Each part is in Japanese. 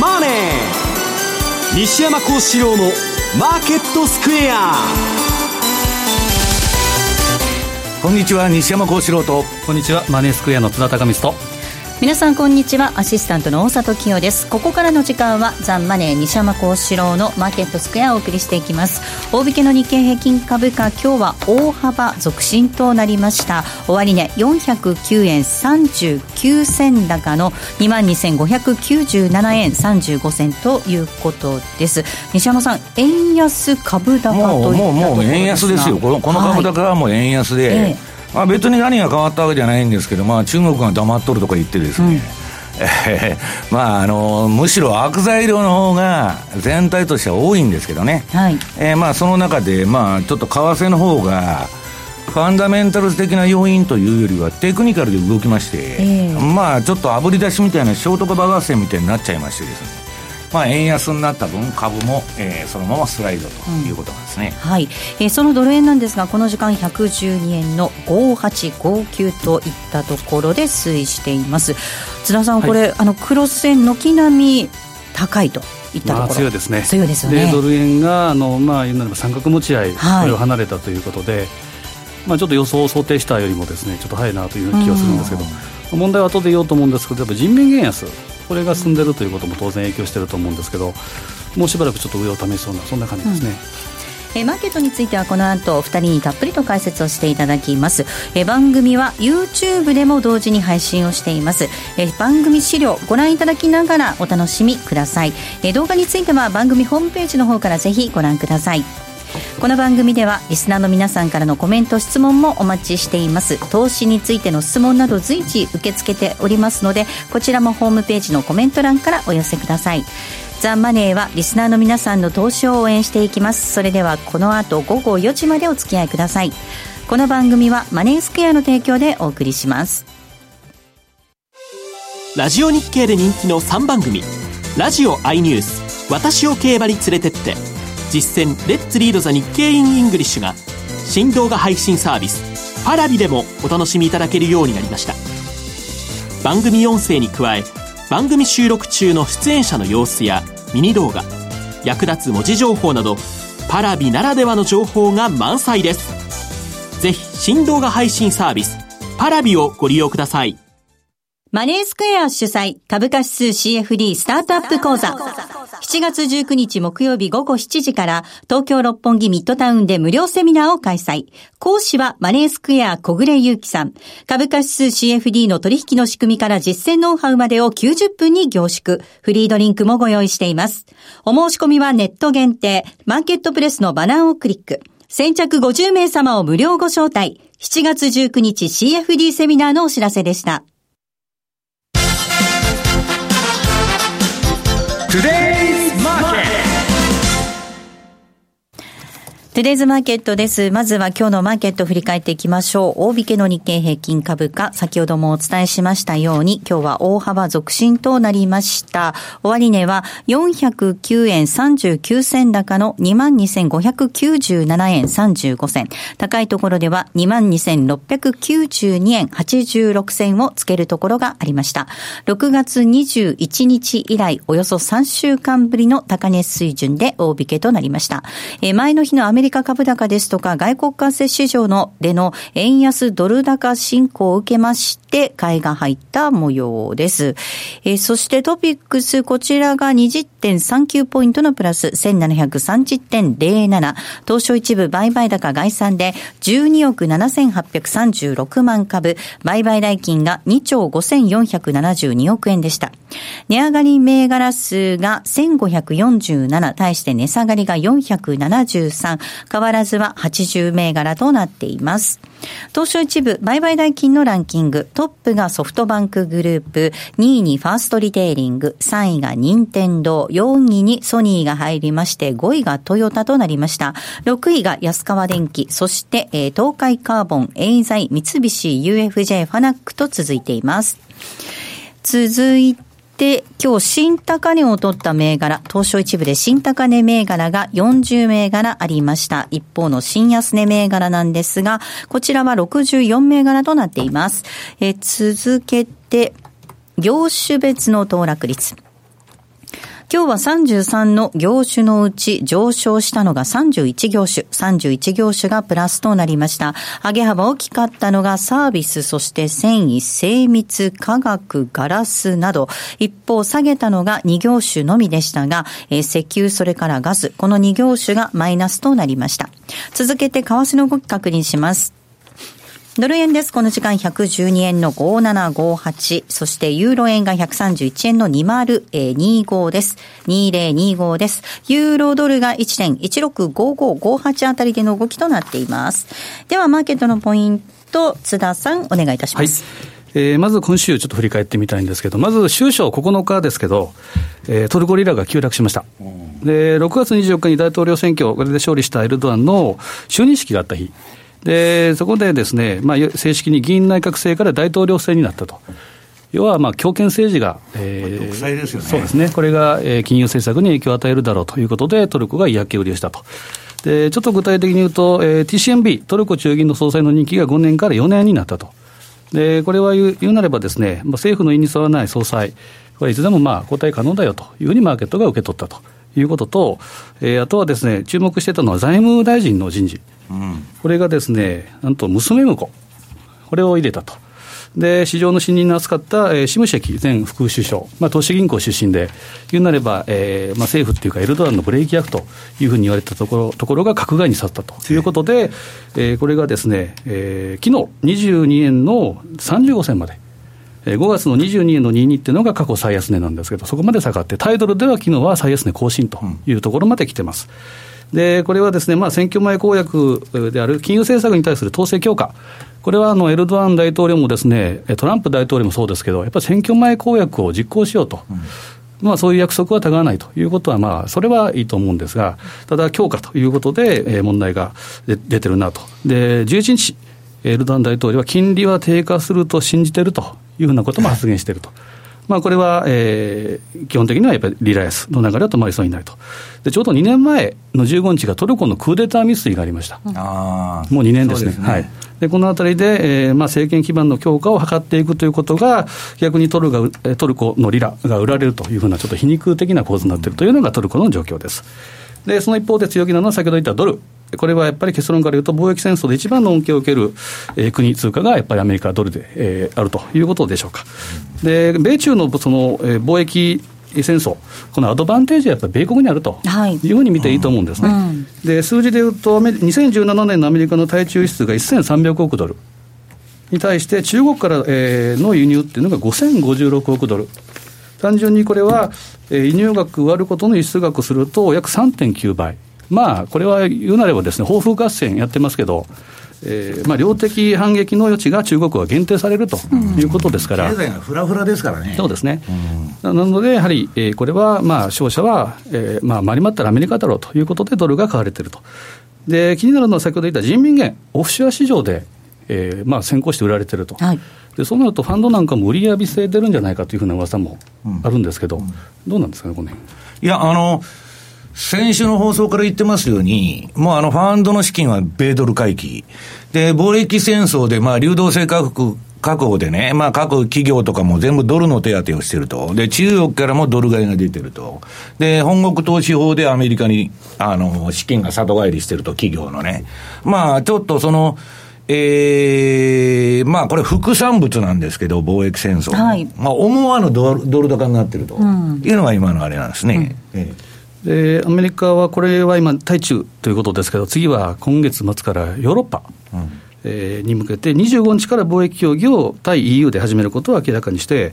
マネー」西山幸四郎の「マーケットスクエア」こんにちは西山幸四郎と。こんにちはマネースクエアの津田隆光と皆さんこんにちは。アシスタントの大里清です。ここからの時間はザンマネー西山幸四郎のマーケットスクエアをお送りしていきます。大引けの日経平均株価今日は大幅続伸となりました。終値、ね、409円39銭高の22,597円35銭ということです。西山さん円安株高といったところですもうもうもう円安ですよ。このこの株高はもう円安で、はいええまあ、別に何が変わったわけじゃないんですけど、まあ、中国が黙っとるとか言ってですね、うんえー、まあ、あの、むしろ悪材料の方が全体としては多いんですけどね。はい。えー、まあ、その中で、まあ、ちょっと為替の方が、ファンダメンタルズ的な要因というよりはテクニカルで動きまして、えー、まあ、ちょっと炙り出しみたいなショートカバー合戦みたいになっちゃいましてですね。まあ、円安になった分株も、えー、そのままスライドということなんですね、うん、はい、えー、そのドル円なんですがこの時間112円の5859といったところで推移しています。津田さんこれ、はい、あのクロス円軒並み高いといったところ、まあ、強いですね。強いですよね。ドル円があの、まあ、言うならば三角持ち合い、これを離れたということで、まあ、ちょっと予想を想定したよりもですねちょっと早いなという気がするんですけど、問題は後で言おうと思うんですけどやっぱ人民元安これが進んでるということも当然影響していると思うんですけどもうしばらくちょっと上を試しそうなそんな感じですね。うん。えマーケットについてはこの後お二人にたっぷりと解説をしていただきます。え番組は YouTube でも同時に配信をしています。え番組資料ご覧いただきながらお楽しみください。え動画については番組ホームページの方からぜひご覧くださいこの番組ではリスナーの皆さんからのコメント質問もお待ちしています。投資についての質問など随時受け付けておりますのでこちらもホームページのコメント欄からお寄せください。ザ・マネーはリスナーの皆さんの投資を応援していきます。それではこの後午後4時までお付き合いください。この番組はマネースクエアの提供でお送りします。ラジオ日経で人気の3番組ラジオ i ニュース私を競馬に連れてって。実践 Let's Read the 日経 in English が新動画配信サービス Paravi でもお楽しみいただけるようになりました。番組音声に加え番組収録中の出演者の様子やミニ動画役立つ文字情報などパラビならではの情報が満載です。ぜひ新動画配信サービスパラビをご利用ください。マネースクエア主催株価指数 CFD スタートアップ講座。7月19日木曜日午後7時から東京六本木ミッドタウンで無料セミナーを開催。講師はマネースクエア小暮祐樹さん。株価指数 CFD の取引の仕組みから実践ノウハウまでを90分に凝縮。フリードリンクもご用意しています。お申し込みはネット限定。マーケットプレスのバナーをクリック。先着50名様を無料ご招待。7月19日 CFD セミナーのお知らせでした。Today トゥデイズマーケットです。まずは今日のマーケットを振り返っていきましょう。大引けの日経平均株価、先ほどもお伝えしましたように、今日は大幅続伸となりました。終値は409円39銭高の22,597円35銭。高いところでは22,692円86銭をつけるところがありました。6月21日以来、およそ3週間ぶりの高値水準で大引けとなりました。え前の日のアメリカ株高ですとか外国為替市場のでの円安ドル高進行を受けまして、買いが入った模様です。えー、そしてトピックス、こちらが20.39ポイントのプラス1730.07。東証一部売買高概算で12億7836万株、売買代金が2兆5472億円でした。値上がり銘柄数が1547、対して値下がりが473、変わらずは80銘柄となっています。東証一部売買代金のランキング、トップがソフトバンクグループ、2位にファーストリテイリング、3位が任天堂、4位にソニーが入りまして、5位がトヨタとなりました。6位が安川電機、そして、えー、東海カーボン、エイザイ、三菱 UFJ ファナックと続いています。続いて、で、今日新高値を取った銘柄、東証一部で新高値銘柄が40銘柄ありました。一方の新安値銘柄なんですが、こちらは64銘柄となっています。え続けて、業種別の騰落率。今日は33の業種のうち上昇したのが31業種、31業種がプラスとなりました。上げ幅大きかったのがサービス、そして繊維、精密、化学、ガラスなど、一方下げたのが2業種のみでしたが、えー、石油、それからガス、この2業種がマイナスとなりました。続けて為替の動き確認します。ドル円です。この時間112円の5758。そしてユーロ円が131円の2025です。2025です。ユーロドルが1.165558あたりでの動きとなっています。では、マーケットのポイント、津田さん、お願いいたします。はいえー、まず今週ちょっと振り返ってみたいんですけど、まず週初9日ですけど、えー、トルコリラが急落しました。で、6月24日に大統領選挙、これで勝利したエルドアンの就任式があった日。で、そこでですね、まあ、正式に議員内閣制から大統領制になったと。要は、まあ、強権政治が、えー、ですよね。そうですね。これが、えー、金融政策に影響を与えるだろうということで、トルコが嫌気売りをしたと。で、ちょっと具体的に言うと、えー、TCMB、トルコ中銀の総裁の任期が5年から4年になったと。で、これは言う言うなればですね、まあ、政府の意に沿わない総裁、これいつでもまあ交代可能だよというふうにマーケットが受け取ったということと、えー、あとはですね、注目してたのは財務大臣の人事。これがですね、なんと娘婿、これを入れたと。で、市場の信任の扱った、えー、シムシェキ前副首相、まあ、投資銀行出身で、言うなれば、えーまあ、政府っていうか、エルドアンのブレーキ役というふうに言われたところところが閣外に去ったということで、えー、これがですね、えー、昨日22円の35銭まで。5月の22円の22っていうのが過去最安値なんですけど、そこまで下がって、タイトルでは昨日は最安値更新というところまで来てます。で、これはですね、まあ、選挙前公約である金融政策に対する統制強化、これはあのエルドアン大統領もですね、トランプ大統領もそうですけど、やっぱり選挙前公約を実行しようと。うんまあ、そういう約束はたがわないということは、まあ、それはいいと思うんですが、ただ、強化ということで、えー、問題が出てるなと。で、11日、エルドアン大統領は金利は低下すると信じてるというふうなことも発言していると。まあ、これは、えー、基本的にはやっぱりリライアスの流れは止まりそうになると。で、ちょうど2年前の15日がトルコのクーデター未遂がありました。あもう2年ですね。すねはい。で、このあたりで、えー、まあ、政権基盤の強化を図っていくということが、逆にトルがトルコのリラが売られるというふうな、ちょっと皮肉的な構図になっているというのがトルコの状況です。で、その一方で強気なのは先ほど言ったドル。これはやっぱり結論から言うと、貿易戦争で一番の恩恵を受ける、えー、国、通貨がやっぱりアメリカドルで、えー、あるということでしょうか。で、米中のその、えー、貿易戦争、このアドバンテージはやっぱり米国にあるというふうに見ていいと思うんですね。はいうん、で数字でいうと、2017年のアメリカの対中輸出が1300億ドルに対して、中国から、えー、の輸入っていうのが5056億ドル。単純にこれは、えー、輸入額割ることの輸出額すると約3.9倍。まあ、これは言うなればですね、報復合戦やってますけど、えーまあ、量的反撃の余地が中国は限定されるということですから、経済がふらふらですからね。そうですね、なので、やはり、えー、これは、まあ、商社は、えーまあ、回りまったらアメリカだろうということで、ドルが買われていると。で、気になるのは先ほど言った人民元、オフショア市場で、えーまあ、先行して売られていると、はい、でそうなると、ファンドなんかも売りやびせ出るんじゃないかというふうな噂もあるんですけど、うん、どうなんですかね、この辺。いや、あの、先週の放送から言ってますように、もうあのファンドの資金は米ドル回帰。で、貿易戦争で、まあ流動性確保確保でね、まあ各企業とかも全部ドルの手当てをしてると。で、中国からもドル買いが出てると。で、本国投資法でアメリカに、あの、資金が里帰りしてると、企業のね。まあ、ちょっとその、ええー、まあこれ副産物なんですけど、貿易戦争。はい。まあ思わぬドルドル高になってると、いうのが今のあれなんですね。うん、ええでアメリカはこれは今、対中ということですけど、次は今月末からヨーロッパ、うん、えー、に向けて、25日から貿易協議を対 EU で始めることを明らかにして、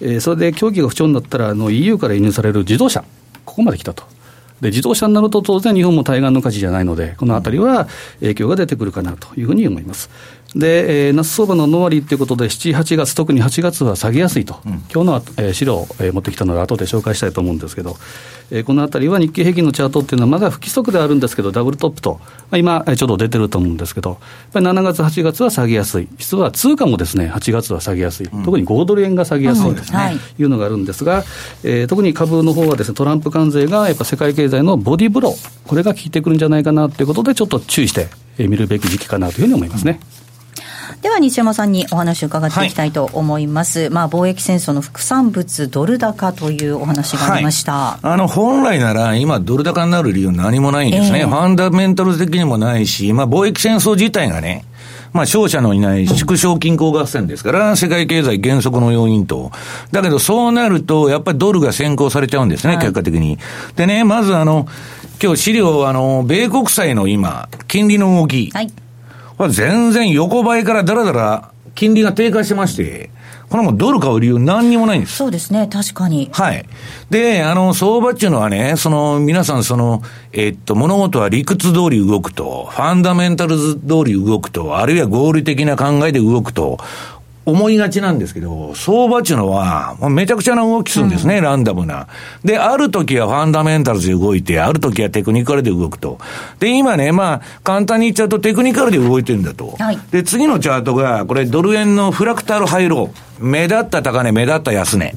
えー、それで協議が不調になったらあの EU から輸入される自動車、ここまで来たと。で自動車になると当然日本も対岸の火事じゃないので、このあたりは影響が出てくるかなというふうに思います。で、えー、夏相場のの割ということで、7、8月、特に8月は下げやすいと、うん、今日の、えー、資料を、えー、持ってきたので、後で紹介したいと思うんですけど、えー、このあたりは日経平均のチャートっていうのは、まだ不規則であるんですけど、ダブルトップと、まあ、今、ちょうど出てると思うんですけど、やっぱり7月、8月は下げやすい、実は通貨もですね、8月は下げやすい、うん、特に5ドル円が下げやすいと、い。うのがあるんですが、えー、特に株の方はですね、トランプ関税がやっぱ世界経済のボディーブロー、これが効いてくるんじゃないかなということで、ちょっと注意して見るべき時期かなというふうに思いますね。では西山さんにお話を伺っていきたいと思います、はい、まあ、貿易戦争の副産物ドル高というお話がありました、はい、あの本来なら今ドル高になる理由何もないんですね、えー、ファンダメンタル的にもないし、まあ、貿易戦争自体がねまあ、勝者のいない縮小均衡合戦ですから、世界経済減速の要因と。だけど、そうなると、やっぱりドルが先行されちゃうんですね、結果的に。でね、まずあの、今日資料、あの、米国債の今、金利の動き。はい。これ全然横ばいからだらだら金利が低下してまして、これもドル買う理由何にもないんです。そうですね、確かに。はい。で、あの、相場っていうのはね、その、皆さんその、えっと、物事は理屈通り動くと、ファンダメンタルズ通り動くと、あるいは合理的な考えで動くと、思いがちなんですけど、相場っていうのは、めちゃくちゃな動きするんですね、うん、ランダムな。で、ある時はファンダメンタルズで動いて、ある時はテクニカルで動くと。で、今ね、まあ、簡単に言っちゃうとテクニカルで動いてるんだと。はい、で、次のチャートが、これドル円のフラクタルハイロー。目立った高値、目立った安値。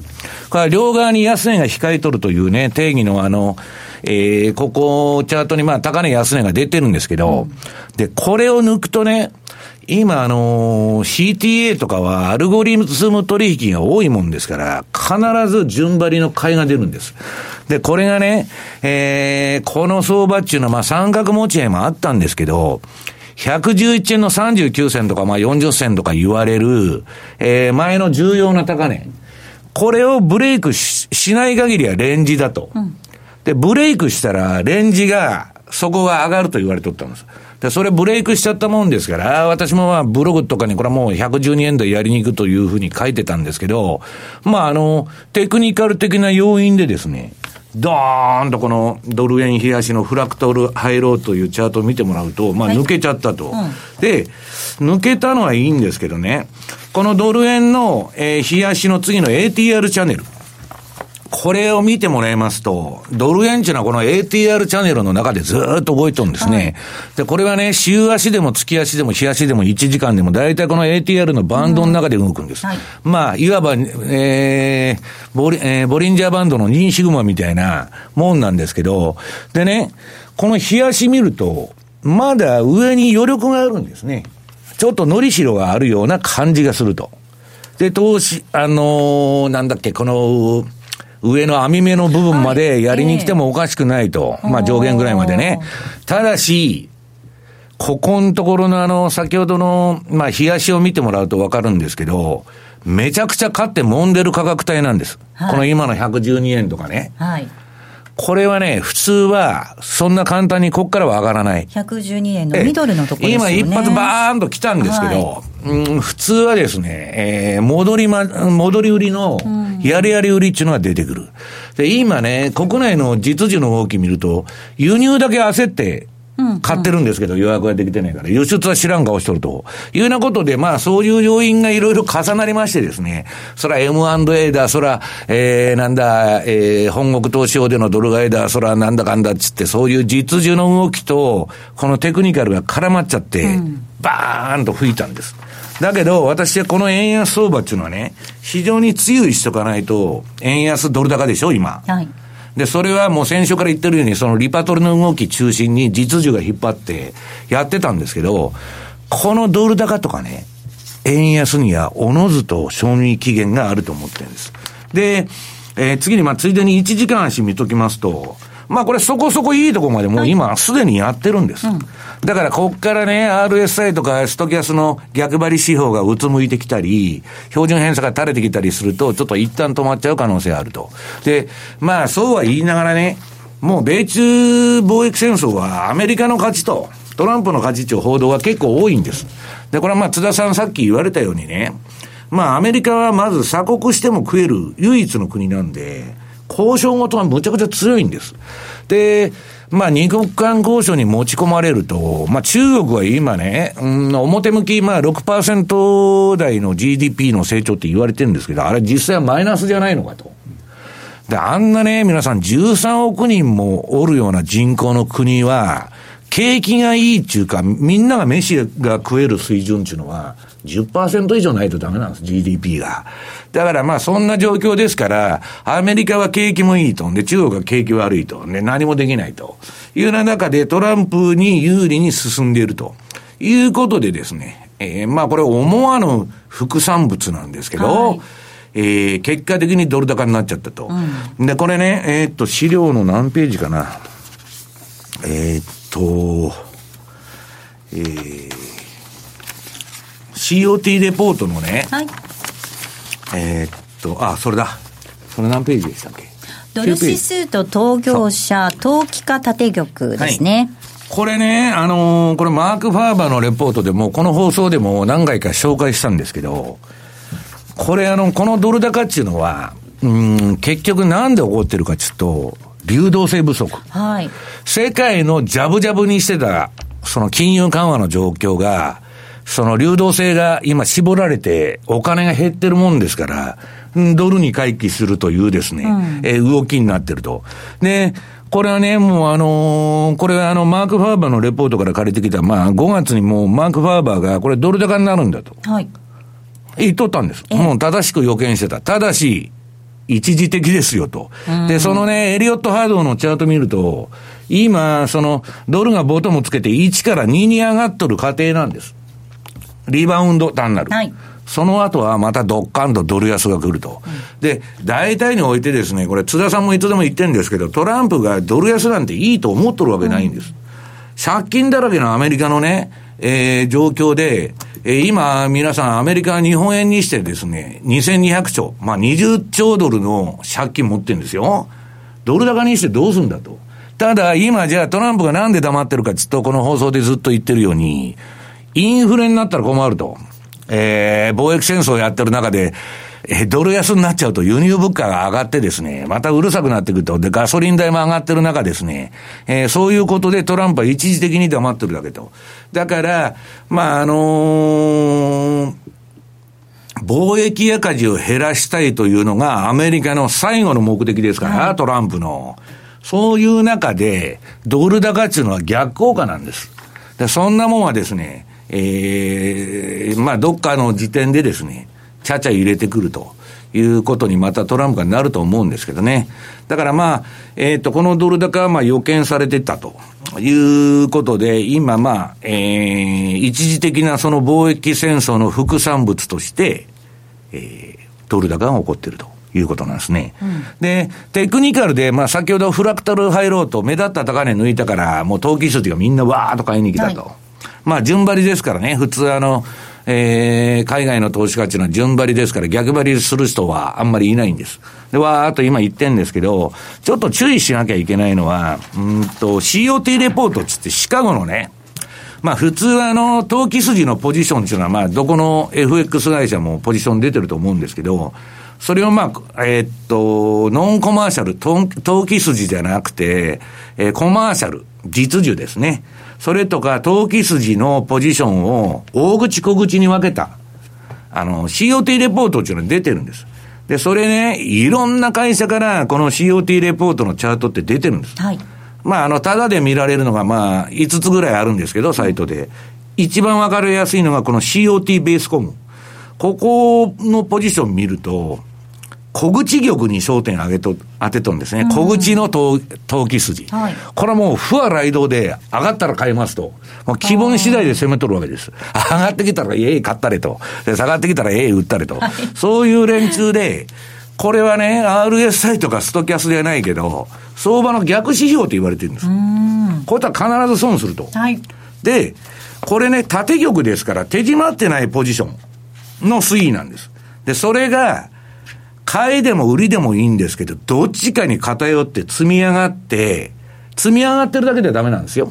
これは両側に安値が控えとるというね、定義のあの、えー、ここ、チャートにまあ、高値安値が出てるんですけど、うん、で、これを抜くとね、今、あのー、CTA とかはアルゴリズム取引が多いもんですから、必ず順張りの買いが出るんです。で、これがね、えー、この相場っていうのは、まあ、三角持ち合いもあったんですけど、111円の39銭とか、まあ、40銭とか言われる、えー、前の重要な高値。これをブレイクししない限りはレンジだと。うん、で、ブレイクしたら、レンジが、そこが上がると言われとったんです。で、それブレイクしちゃったもんですから、私もまあブログとかにこれはもう112円台やりに行くというふうに書いてたんですけど、まああの、テクニカル的な要因でですね、ドーンとこのドル円冷やしのフラクトルハイローというチャートを見てもらうと、まあ抜けちゃったと。はいうん、で、抜けたのはいいんですけどね、このドル円の、えー、冷やしの次の ATR チャンネル。これを見てもらいますと、ドル円っていうのはこの ATR チャンネルの中でずっと動いてるんですね。はい、で、これはね、週足でも月足でも日足でも1時間でも、大体この ATR のバンドの中で動くんです。うんはい、まあ、いわば、えーボリ、えー、ボリンジャーバンドの2シグマみたいなもんなんですけど、でね、この日足見ると、まだ上に余力があるんですね。ちょっとのりしろがあるような感じがすると。で、投資、あのー、なんだっけ、この、上の網目の部分までやりに来てもおかしくないと。はい、まあ上限ぐらいまでね。ただし、ここのところのあの、先ほどの、まあ、冷やしを見てもらうとわかるんですけど、めちゃくちゃ買って揉んでる価格帯なんです。はい、この今の112円とかね。はい。これはね、普通は、そんな簡単にここからは上がらない。112円のミドルのところですね。今一発バーンと来たんですけど、はい、うん、普通はですね、えー、戻りま、戻り売りの、やりやり売りっていうのが出てくる。で、今ね、国内の実需の動き見ると、輸入だけ焦って、買ってるんですけど、予約ができてないから、輸出は知らん顔しとると。いうようなことで、まあ、そういう要因がいろいろ重なりましてですね、そら M&A だ、そら、えー、なんだ、えー、本国投資法でのドル買いだ、そら、なんだかんだっつって、そういう実需の動きと、このテクニカルが絡まっちゃって、うん、バーンと吹いたんです。だけど、私はこの円安相場っていうのはね、非常に強いしとかないと、円安ドル高でしょ、今。はい。で、それはもう先週から言ってるように、そのリパトルの動き中心に実需が引っ張ってやってたんですけど、このドル高とかね、円安にはおのずと賞味期限があると思ってるんです。で、えー、次にまあついでに1時間足見ときますと、まあこれそこそこいいとこまでもう今すでにやってるんです。うん、だからこっからね、RSI とかストキャスの逆張り指標がうつむいてきたり、標準偏差が垂れてきたりすると、ちょっと一旦止まっちゃう可能性あると。で、まあそうは言いながらね、もう米中貿易戦争はアメリカの勝ちと、トランプの勝ちっていう報道が結構多いんです。で、これはまあ津田さんさっき言われたようにね、まあアメリカはまず鎖国しても食える唯一の国なんで、交渉ごとはむちゃくちゃ強いんです。で、まあ、二国間交渉に持ち込まれると、まあ、中国は今ね、うん、表向き、まあ6%台の GDP の成長って言われてるんですけど、あれ実際はマイナスじゃないのかと。で、あんなね、皆さん13億人もおるような人口の国は、景気がいいっていうか、みんなが飯が食える水準っていうのは、10%以上ないとダメなんです、GDP が。だからまあそんな状況ですから、アメリカは景気もいいと。で、中国は景気悪いと。で、何もできないと。いうような中でトランプに有利に進んでいると。いうことでですね、えー、まあこれ思わぬ副産物なんですけど、はい、えー、結果的にドル高になっちゃったと。うん、で、これね、えー、っと、資料の何ページかな。えー、っと、えー、COT レポートのね、はい、えっと、あ、それだ。それ何ページでしたっけ？ドル指数と同業者、投機化縦玉ですね。はいこれね、あのー、これマーク・ファーバーのレポートでも、この放送でも何回か紹介したんですけど、これあの、このドル高っていうのは、うん、結局なんで起こってるかちょっと、流動性不足。はい。世界のジャブジャブにしてた、その金融緩和の状況が、その流動性が今絞られて、お金が減ってるもんですから、ドルに回帰するというですね、うん、え動きになってると。で、これはね、もうあのー、これはあの、マーク・ファーバーのレポートから借りてきた、まあ、5月にもうマーク・ファーバーが、これドル高になるんだと。はい。言っとったんです。もう正しく予見してた。ただし、一時的ですよと。で、そのね、エリオット波動のチャート見ると、今、その、ドルがボトムつけて1から2に上がっとる過程なんです。リバウンド単なる。はい。その後はまたドッカンとドル安が来ると。うん、で、大体においてですね、これ津田さんもいつでも言ってるんですけど、トランプがドル安なんていいと思っとるわけないんです。うん、借金だらけのアメリカのね、えー、状況で、えー、今、皆さん、アメリカは日本円にしてですね、2200兆、まあ20兆ドルの借金持ってるんですよ。ドル高にしてどうすんだと。ただ、今じゃあトランプがなんで黙ってるかちょっとこの放送でずっと言ってるように、インフレになったら困ると。えー、貿易戦争をやってる中で、えー、ドル安になっちゃうと輸入物価が上がってですね、またうるさくなってくると。で、ガソリン代も上がってる中ですね、えー、そういうことでトランプは一時的に黙ってるだけと。だから、まあ、あのー、貿易赤字を減らしたいというのがアメリカの最後の目的ですから、はい、トランプの。そういう中で、ドル高っていうのは逆効果なんです。で、そんなもんはですね、えー、まあ、どっかの時点でですね、ちゃちゃ入れてくるということにまたトランプがなると思うんですけどね。だからまあ、えっ、ー、と、このドル高はまあ予見されてたということで、今まあ、えー、一時的なその貿易戦争の副産物として、えー、ドル高が起こっていると。いうことなんですね。うん、で、テクニカルで、まあ先ほどフラクタル入ろうと目立った高値抜いたから、もう投機筋がみんなわーっと買いに来たと。はいまあ、順張りですからね、普通あの、えー、海外の投資家っていうのは順張りですから逆張りする人はあんまりいないんです。で、わーっと今言ってんですけど、ちょっと注意しなきゃいけないのは、うんと、COT レポートっつってシカゴのね、まあ普通はあの、投機筋のポジションっていうのはまあどこの FX 会社もポジション出てると思うんですけど、それをまあ、えー、っと、ノンコマーシャル、投機筋じゃなくて、えー、コマーシャル、実需ですね。それとか、投機筋のポジションを大口小口に分けた、あの、COT レポートっていうのが出てるんです。で、それね、いろんな会社からこの COT レポートのチャートって出てるんです。はい。まあ、あの、ただで見られるのが、まあ、5つぐらいあるんですけど、サイトで。一番わかりやすいのが、この COT ベースコム。ここのポジション見ると、小口玉に焦点を上げと、当てとんですね。小口の投機筋。はい、これはもう、不和雷動で、上がったら買いますと。もう気分次第で攻めとるわけです。上がってきたら、ええ、買ったれと。で、下がってきたら、ええ、売ったれと。はい、そういう連中で、これはね、RSI とかストキャスではないけど、相場の逆指標と言われてるんです。こういったら必ず損すると。はい、で、これね、縦玉ですから、手締まってないポジションの推移なんです。で、それが、買いでも売りでもいいんですけど、どっちかに偏って積み上がって、積み上がってるだけではダメなんですよ。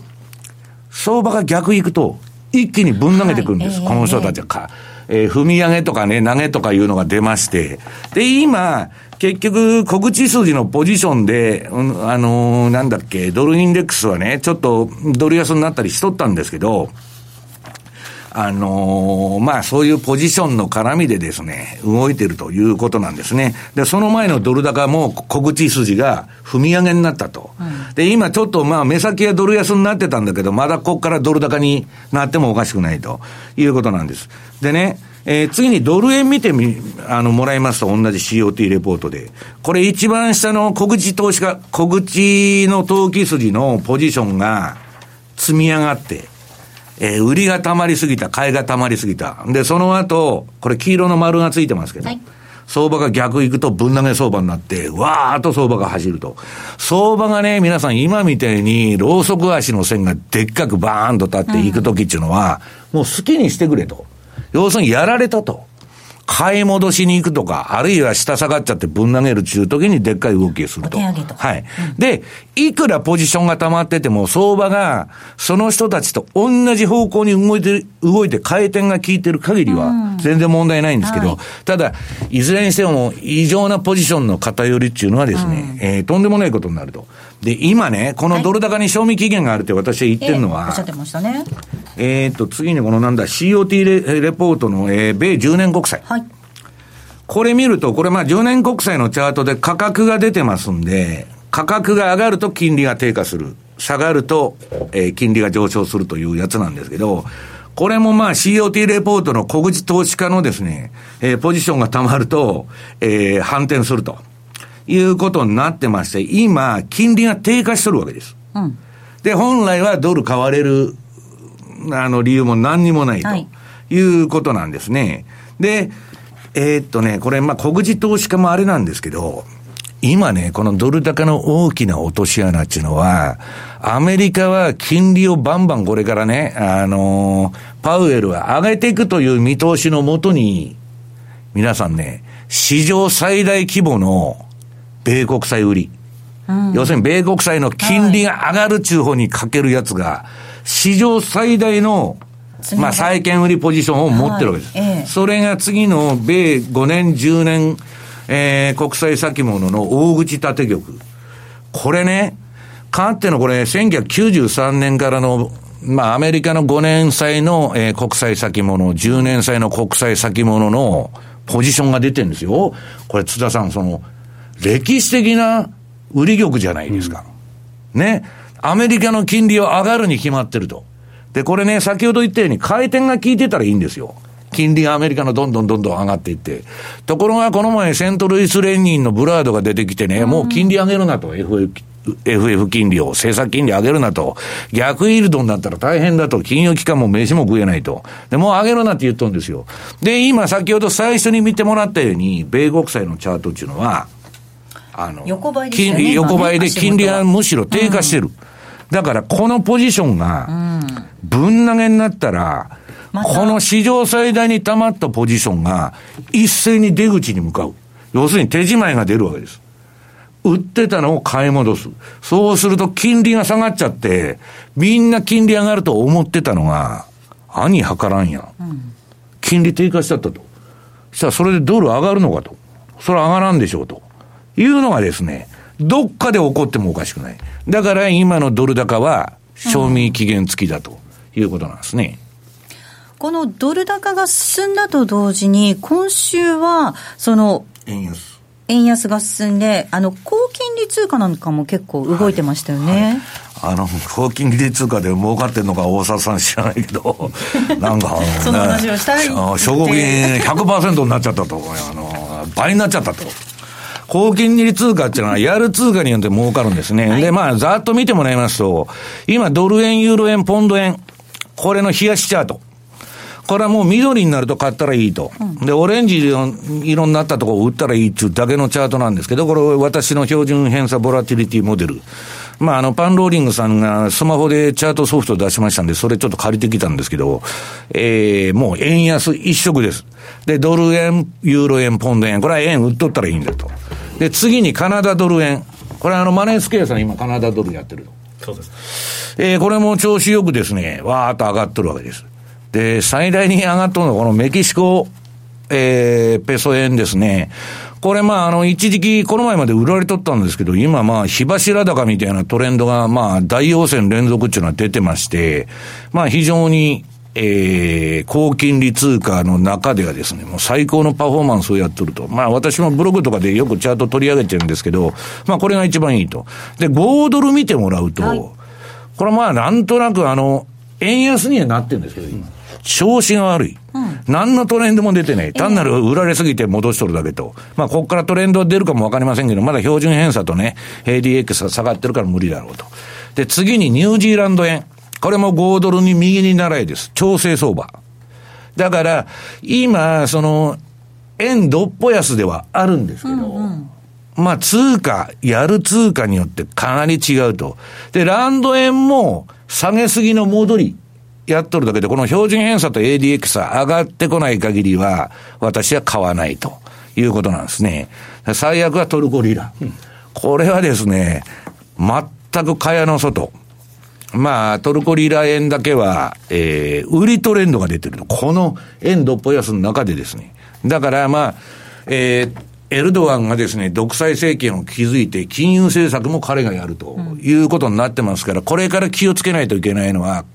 相場が逆行くと、一気にぶん投げてくるんです。はい、この人たちはか、えー、踏み上げとかね、投げとかいうのが出まして。で、今、結局、小口筋のポジションで、うん、あのー、なんだっけ、ドルインデックスはね、ちょっとドル安になったりしとったんですけど、あのー、まあそういうポジションの絡みでですね、動いてるということなんですね。で、その前のドル高も小口筋が踏み上げになったと。うん、で、今ちょっとまあ目先はドル安になってたんだけど、まだここからドル高になってもおかしくないということなんです。でね、えー、次にドル円見てみ、あの、もらいますと同じ COT レポートで。これ一番下の小口投資家、小口の投機筋のポジションが積み上がって、えー、売りが溜まりすぎた、買いが溜まりすぎた。で、その後、これ黄色の丸がついてますけど、はい、相場が逆行くとぶん投げ相場になって、わーっと相場が走ると。相場がね、皆さん今みたいに、ローソク足の線がでっかくバーンと立っていくときっていうのは、うん、もう好きにしてくれと。要するにやられたと。買い戻しに行くとか、あるいは下下がっちゃってぶん投げるっていう時にでっかい動きをすると。とはい。うん、で、いくらポジションが溜まってても、相場がその人たちと同じ方向に動いて、動いて回転が効いてる限りは、全然問題ないんですけど、うんはい、ただ、いずれにしても異常なポジションの偏りっていうのはですね、うん、えー、とんでもないことになると。で、今ね、このドル高に賞味期限があるって私は言ってるのは、はい、おっしゃってましたね。えっと、次にこのなんだ、COT レレポートの、えー、米10年国債。はい。これ見ると、これまあ10年国債のチャートで価格が出てますんで、価格が上がると金利が低下する。下がると、えー、金利が上昇するというやつなんですけど、これもまあ COT レポートの小口投資家のですね、えー、ポジションが溜まると、えー、反転すると。いうことになってまして、今、金利が低下しとるわけです。うん、で、本来はドル買われる、あの、理由も何にもないということなんですね。で、えー、っとね、これ、まあ、小口投資家もあれなんですけど、今ね、このドル高の大きな落とし穴っていうのは、アメリカは金利をバンバンこれからね、あのー、パウエルは上げていくという見通しのもとに、皆さんね、史上最大規模の米国債売り。うん、要するに米国債の金利が上がる中方にかけるやつが、史上最大の、まあ、債券売りポジションを持ってるわけです。はいええ、それが次の米5年、10年、えー、国際先物の大口縦玉。これね、かってのこれ、1993年からの、まあ、アメリカの5年債の、えー、国際先物、10年債の国際先物のポジションが出てるんですよ。これ、津田さん、その、歴史的な売り玉じゃないですか。うん、ね。アメリカの金利は上がるに決まってると。で、これね、先ほど言ったように回転が効いてたらいいんですよ。金利がアメリカのどんどんどんどん上がっていって。ところが、この前、セントルイス連任のブラードが出てきてね、もう金利上げるなと、FF、FF 金利を、政策金利上げるなと。逆イールドになったら大変だと。金融機関も飯も食えないと。で、もう上げるなって言っとるんですよ。で、今、先ほど最初に見てもらったように、米国債のチャートっていうのは、あの、横ばいですね。横ばいで金利はむしろ低下してる。うん、だから、このポジションが、ぶん投げになったら、この史上最大に溜まったポジションが、一斉に出口に向かう。要するに手仕舞いが出るわけです。売ってたのを買い戻す。そうすると金利が下がっちゃって、みんな金利上がると思ってたのが、兄計らんや、うん。金利低下しちゃったと。そしたらそれでドル上がるのかと。それは上がらんでしょうと。いうのがですね、どっかで起こってもおかしくない。だから今のドル高は、賞味期限付きだということなんですね。このドル高が進んだと同時に、今週は、その、円安。円安が進んで、あの、高金利通貨なんかも結構動いてましたよね。はいはい、あの、高金利通貨で儲かってんのか大沢さん知らないけど、なんか、ね、その話をしたい。証拠金100%になっちゃったと、あの、倍になっちゃったと。高金利通貨っていうのは、やる通貨によって儲かるんですね。はい、で、まあ、ざっと見てもらいますと、今、ドル円、ユーロ円、ポンド円、これの冷やしチャート。これはもう緑になると買ったらいいと。うん、で、オレンジ色になったところを売ったらいいっていうだけのチャートなんですけど、これ私の標準偏差ボラティリティモデル。まあ、あの、パンローリングさんがスマホでチャートソフト出しましたんで、それちょっと借りてきたんですけど、ええー、もう円安一色です。で、ドル円、ユーロ円、ポンド円、これは円売っとったらいいんだと。で、次にカナダドル円。これはあの、マネースケアさん今カナダドルやってると。そうです。えー、これも調子よくですね、わーっと上がっとるわけです。で、最大に上がっとるのはこのメキシコ、えー、ペソ円ですね。これまあ、あの、一時期、この前まで売られとったんですけど、今まあ、火柱高みたいなトレンドが、まあ、大陽線連続っていうのは出てまして、まあ、非常に、えー、高金利通貨の中ではですね、もう最高のパフォーマンスをやっとると。まあ私もブログとかでよくチャート取り上げてるんですけど、まあこれが一番いいと。で、5ドル見てもらうと、はい、これまあなんとなくあの、円安にはなってるんですけど、今。調子が悪い。うん、何のトレンドも出てない。単なる売られすぎて戻しとるだけと。まあ、ここからトレンド出るかもわかりませんけど、まだ標準偏差とね、ADX が下がってるから無理だろうと。で、次にニュージーランド円。これも5ドルに右に習いです。調整相場。だから、今、その、円どっぽ安ではあるんですけど、うんうんまあ、通貨、やる通貨によってかなり違うと。で、ランド円も下げすぎの戻り、やっとるだけで、この標準偏差と ADX は上がってこない限りは、私は買わないということなんですね。最悪はトルコリラ。これはですね、全く蚊帳の外。まあ、トルコリラ円だけは、えー、売りトレンドが出てる。この円どっぽ安の中でですね。だからまあ、えー、エルドアンがですね、独裁政権を築いて、金融政策も彼がやるということになってますから、これから気をつけないといけないのは、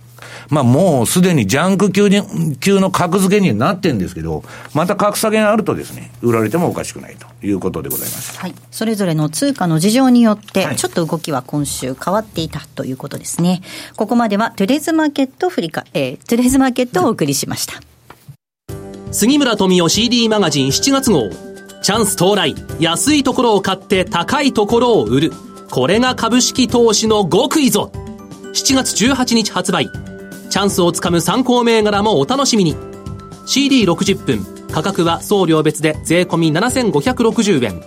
まあもうすでにジャンク級に級の格付けにはなってるんですけど、また格下げがあるとですね、売られてもおかしくないということでございます。はい。それぞれの通貨の事情によって、ちょっと動きは今週変わっていたということですね。ここまではトゥレーズマーケット振りか、えー、トゥレーズマーケットをお送りしました。杉村富夫 CD マガジン7月号。チャンス到来。安いところを買って高いところを売る。これが株式投資の極意ぞ。7月18日発売。チャンスをつかむ参考銘柄もお楽しみに。CD60 分、価格は送料別で税込7560円。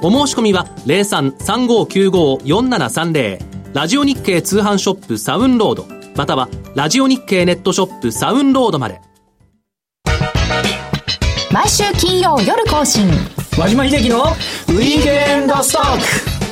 お申し込みは03-3595-4730ラジオ日経通販ショップサウンロード。またはラジオ日経ネットショップサウンロードまで。毎週金曜夜更新。和島秀樹のウィークエンドストック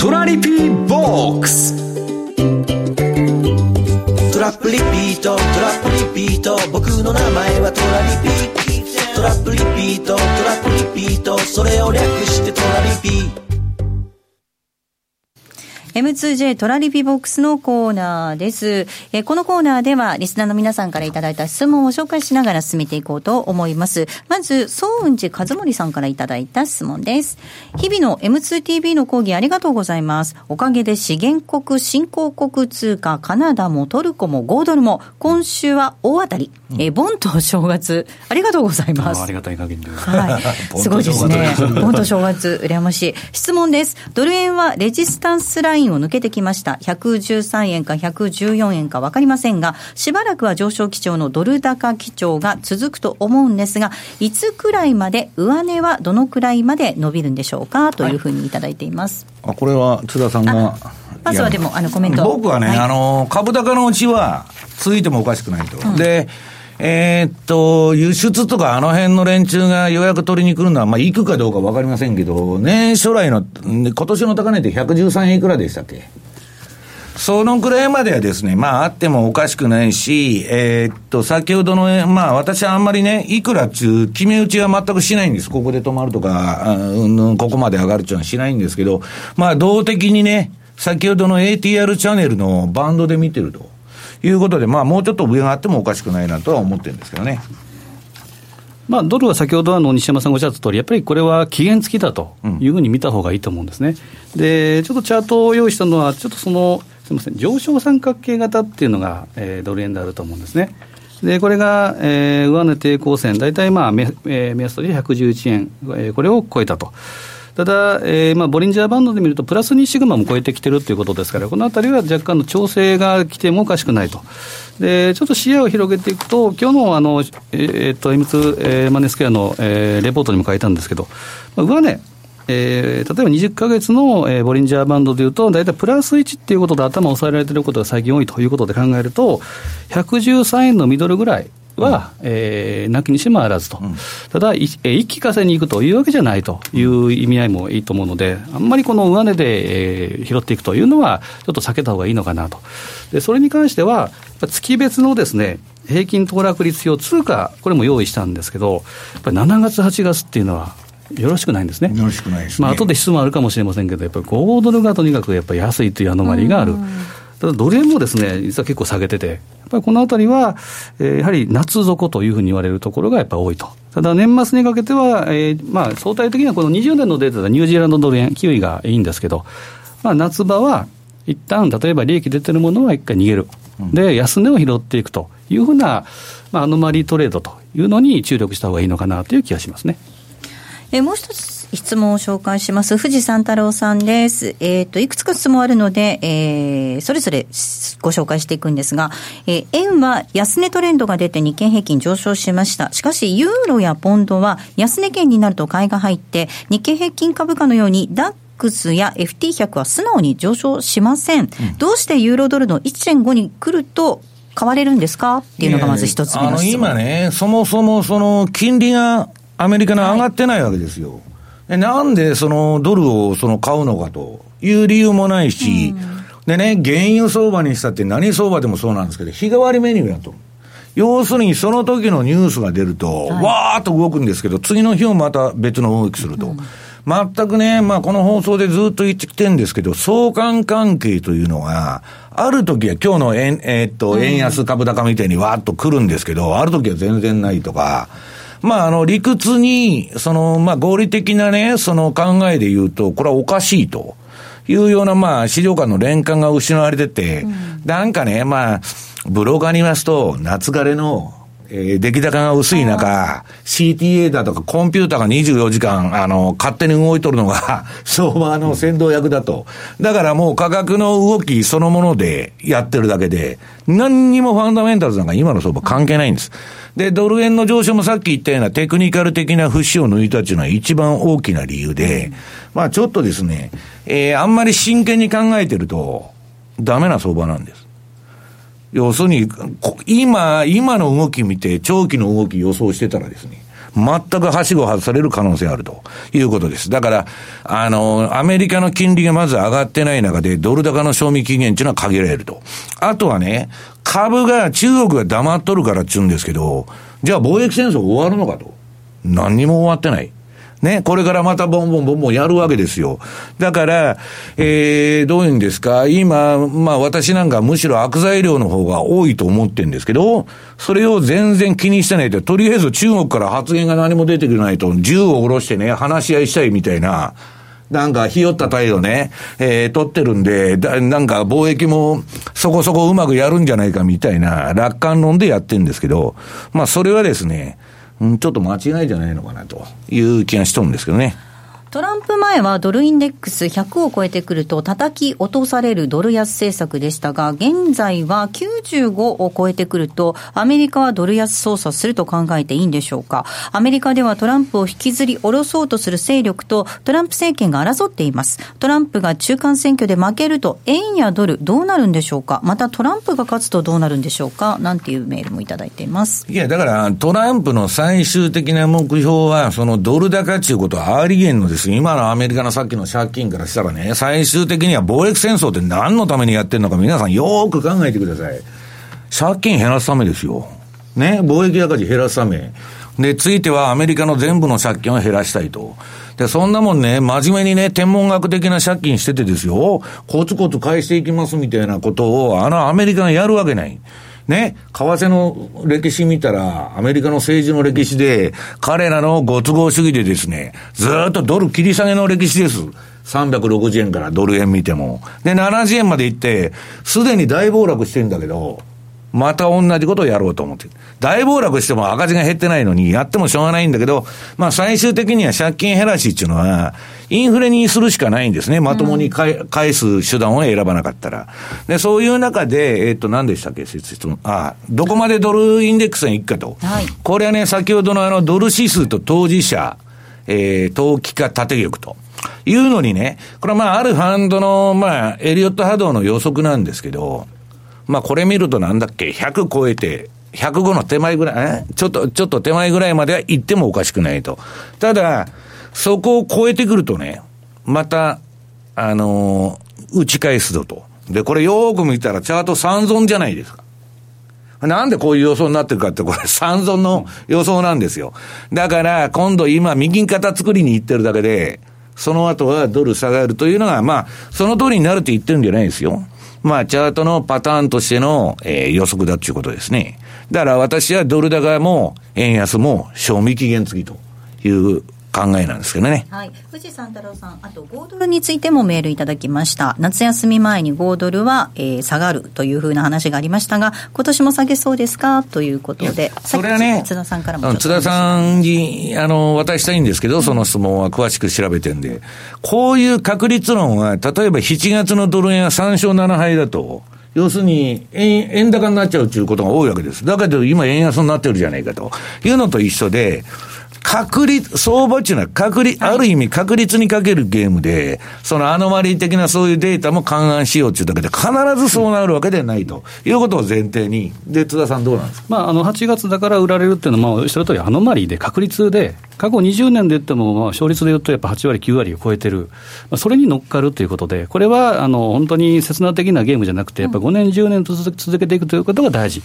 トラリピーボックス。トラップリピートトラップリピート。僕の名前はトラリピトラップリピートトラップリピート。それを略してトラリピー。M2J トラリピボックスのコーナーです。えこのコーナーでは、リスナーの皆さんからいただいた質問を紹介しながら進めていこうと思います。まず、総雲寺和森さんからいただいた質問です。日々の M2TV の講義ありがとうございます。おかげで資源国、新興国通貨、カナダもトルコも5ドルも、今週は大当たり。うん、えボンと正月、ありがとうございます。ありがたい限りで。はい。すごいですね。ボンと正月、羨ましい。質問です。ドル円はレジスタンスラインインを抜けてきました。113円か114円か分かりませんが、しばらくは上昇基調のドル高基調が続くと思うんですが、いつくらいまで、上値はどのくらいまで伸びるんでしょうかというふうにいただいています。はい、あこれは津田さんが。まずはでも、あのコメント僕はね、はい、あの株高のうちは、続いてもおかしくないと。うん、でえー、っと、輸出とかあの辺の連中が予約取りに来るのは、まあ、行くかどうかわかりませんけど、年初来の、今年の高値って113円いくらでしたっけ？そのくらいまではですね、まああってもおかしくないし、えー、っと、先ほどの、まあ私はあんまりね、いくらっちゅう決め打ちは全くしないんです。ここで止まるとか、うん、ここまで上がるっていうのはしないんですけど、まあ動的にね、先ほどの ATR チャンネルのバンドで見てると。いうことで、まあ、もうちょっと上があってもおかしくないなとは思ってるんですけどね。まあ、ドルは先ほどあの西山さんがおっしゃった通り、やっぱりこれは期限付きだというふうに見た方がいいと思うんですね。うん、で、ちょっとチャートを用意したのは、ちょっとその、すみません、上昇三角形型っていうのが、えー、ドル円であると思うんですね。で、これが、えー、上値抵抗線、大体まあ目、えー、目安として111円、えー、これを超えたと。ただ、えーまあ、ボリンジャーバンドで見ると、プラス2シグマも超えてきてるということですから、このあたりは若干の調整が来てもおかしくないと。でちょっと視野を広げていくと、今日のあの、えー、っと M2、えー、マネースクエアの、えー、レポートにも書いたんですけど、まあ、上値、えー、例えば20か月の、えー、ボリンジャーバンドでいうと、大体プラス1っていうことで頭を押さえられていることが最近多いということで考えると、113円のミドルぐらいは、うん、えー、なきにしもあらずと、うん、ただ、一気化せに行くというわけじゃないという意味合いもいいと思うので、あんまりこの上値で、えー、拾っていくというのは、ちょっと避けた方がいいのかなと。でそれに関しては、月別のですね、平均騰落率表通貨、これも用意したんですけど、やっぱり7月、8月っていうのは、よろしくないんですね。よろしくないです、ね、まあ後で質問あるかもしれませんけど、やっぱり5ドルがとにかくやっぱり安いというアノマリがある。ただドル円もですね、実は結構下げてて、やっぱりこのあたりは、えー、やはり夏底というふうに言われるところがやっぱり多いと。ただ年末にかけては、えー、まあ相対的にはこの20年のデータでニュージーランドドル円、キウイがいいんですけど、まあ夏場は一旦例えば利益出てるものは一回逃げる。で、安値を拾っていくというふうな、まあ、アノマリートレードというのに注力した方がいいのかなという気がしますね。えもう一つ質問を紹介します。富士山太郎さんです。えっ、ー、と、いくつか質問あるので、えー、それぞれご紹介していくんですが、えー、円は安値トレンドが出て日経平均上昇しました。しかし、ユーロやポンドは安値圏になると買いが入って、日経平均株価のようにダックスや FT100 は素直に上昇しません。うん、どうしてユーロドルの1.5に来ると買われるんですか？っていうのがまず一つ目の質問。あの今ね、そもそもその金利がアメリカの上がってないわけですよ。はい、なんでそのドルをその買うのかという理由もないし、うん、でね、原油相場にしたって何相場でもそうなんですけど、日替わりメニューやと。要するにその時のニュースが出ると、はい、わーっと動くんですけど、次の日もまた別の動きすると。うん全くね、まあこの放送でずっと言ってきてるんですけど、相関関係というのが、ある時は今日の円、えー、っと、円安株高みたいにわーっと来るんですけど、ある時は全然ないとか、まあ、あの、理屈に、その、まあ、合理的なね、その考えで言うと、これはおかしいと。いうような、まあ、市場間の連関が失われてて、うん、なんかね、まあ、ブローカーに言いますと、夏枯れの、えー、出来高が薄い中、CTA だとかコンピューターが24時間、あの、勝手に動いとるのが、相場の先導役だと。だからもう価格の動きそのものでやってるだけで、何にもファンダメンタルズなんか今の相場関係ないんです。で、ドル円の上昇もさっき言ったようなテクニカル的な節を抜いたっていうのは一番大きな理由で、まあちょっとですね、えー、あんまり真剣に考えてると、ダメな相場なんです。要するに、今、今の動き見て、長期の動き予想してたらですね、全くはしご外される可能性あるということです。だから、あの、アメリカの金利がまず上がってない中で、ドル高の賞味期限っていうのは限られると。あとはね、株が、中国が黙っとるからっちゅうんですけど、じゃあ貿易戦争終わるのかと。何にも終わってない。ね、これからまたボンボンボンボンやるわけですよ。だから、えー、どういうんですか、今、まあ私なんかむしろ悪材料の方が多いと思ってるんですけど、それを全然気にしてないと、とりあえず中国から発言が何も出てくれないと、銃を下ろしてね、話し合いしたいみたいな、なんか、ひよった態度ね、えー、取ってるんで、だなんか、貿易もそこそこうまくやるんじゃないかみたいな、楽観論でやってるんですけど、まあ、それはですね、うん、ちょっと間違いじゃないのかなという気がしとるんですけどね。トランプ前はドルインデックス100を超えてくると叩き落とされるドル安政策でしたが、現在は95を超えてくると、アメリカはドル安操作すると考えていいんでしょうか。アメリカではトランプを引きずり下ろそうとする勢力とトランプ政権が争っています。トランプが中間選挙で負けると、円やドルどうなるんでしょうか。またトランプが勝つとどうなるんでしょうか。なんていうメールもいただいています。いや、だからトランプの最終的な目標は、そのドル高っていうことはありげんのです。今のアメリカのさっきの借金からしたらね、最終的には貿易戦争って何のためにやってるのか皆さんよーく考えてください。借金減らすためですよ。ね、貿易赤字減らすため。で、ついてはアメリカの全部の借金を減らしたいと。で、そんなもんね、真面目にね、天文学的な借金しててですよ、コツコツ返していきますみたいなことを、あのアメリカがやるわけない。ね、為替の歴史見たら、アメリカの政治の歴史で、彼らのご都合主義でですね、ずっとドル切り下げの歴史です。360円からドル円見ても。で、70円まで行って、すでに大暴落してんだけど、また同じことをやろうと思って大暴落しても赤字が減ってないのに、やってもしょうがないんだけど、まあ最終的には借金減らしっていうのは、インフレにするしかないんですね。まともに返す手段を選ばなかったら。で、そういう中で、えっ、と、何でしたっけ、質問。あどこまでドルインデックスがいくかと。はい、これはね、先ほどのあの、ドル指数と当事者、えー、投機か縦玉と。いうのにね、これはまあ、あるファンドの、まあ、エリオット波動の予測なんですけど、まあこれ見るとなんだっけ、100超えて、105の手前ぐらい、ちょっと、ちょっと手前ぐらいまでは行ってもおかしくないと。ただ、そこを超えてくるとね、また、あのー、打ち返すぞと。で、これよーく見たらチャート三尊じゃないですか。なんでこういう予想になってるかって、これ三尊の予想なんですよ。だから、今度今、右肩作りに行ってるだけで、その後はドル下がるというのが、まあ、その通りになるって言ってるんじゃないですよ。まあ、チャートのパターンとしての、えー、予測だということですね。だから私はドル高も円安も賞味期限付きという考えなんですけどね。はい。富士山太郎さん、あと5ドルについてもメールいただきました。夏休み前に5ドルは、えー、下がるというふうな話がありましたが、今年も下げそうですか？ということで、それはね、津田さんからも津田さんに、あの、渡したいんですけど、うん、その質問は詳しく調べてんで、こういう確率論は、例えば7月のドル円は3勝7敗だと、要するに円、円高になっちゃうということが多いわけです。だけど今円安になってるじゃないかというのと一緒で、確率、相場っていうのは確率、ある意味確率にかけるゲームで、そのアノマリー的なそういうデータも勘案しようっていうだけで、必ずそうなるわけではないということを前提に、で、津田さんどうなんですか、まあ、あの、8月だから売られるっていうのは、まあ、おっしゃる通りアノマリーで確率で、過去20年で言っても、まあ、勝率で言うとやっぱ8割、9割を超えてる。まあ、それに乗っかるということで、これは、あの、本当に切な的なゲームじゃなくて、やっぱ5年、10年と続けていくということが大事。